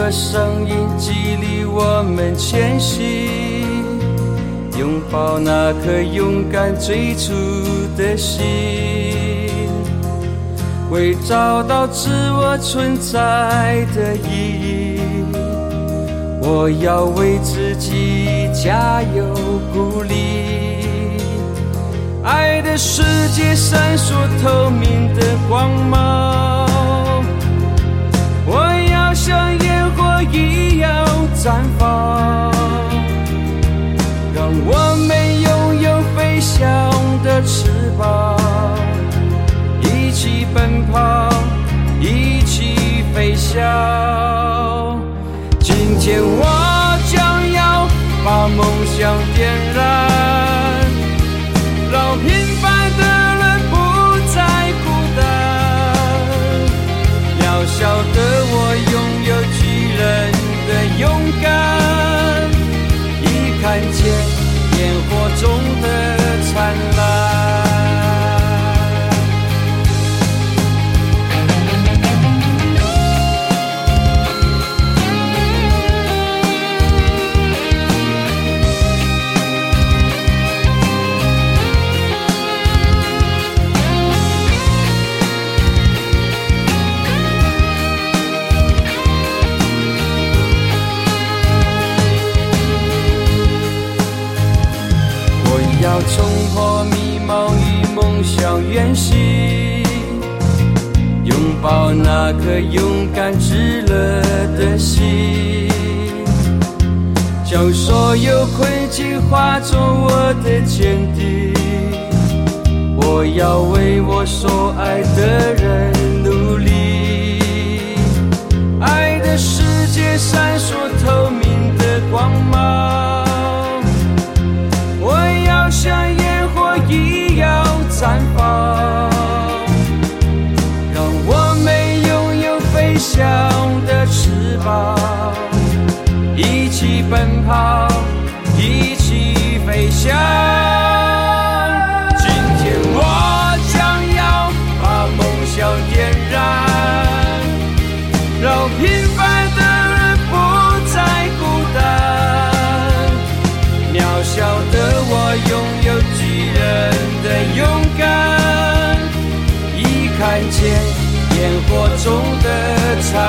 个声音激励我们前行，拥抱那颗勇敢最初的心，为找到自我存在的意义，我要为自己加油鼓励。爱的世界闪烁透明的光芒，笑。今天我将要把梦想点燃。要冲破迷茫与梦想远行，拥抱那颗勇敢炙热的心，将所有困境化作我的坚定。我要为我所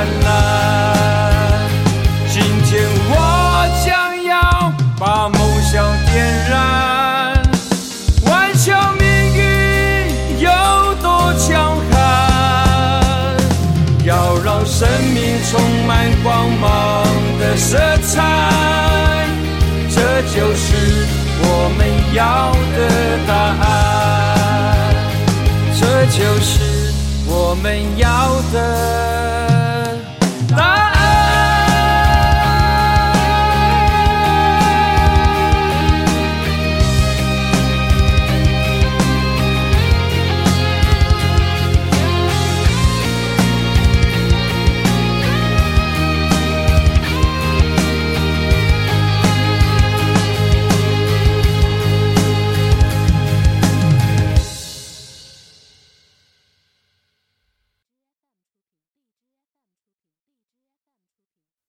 灿烂。今天我将要把梦想点燃，顽强命运有多强悍，要让生命充满光芒的色彩，这就是。我们要的答案，这就是我们要的。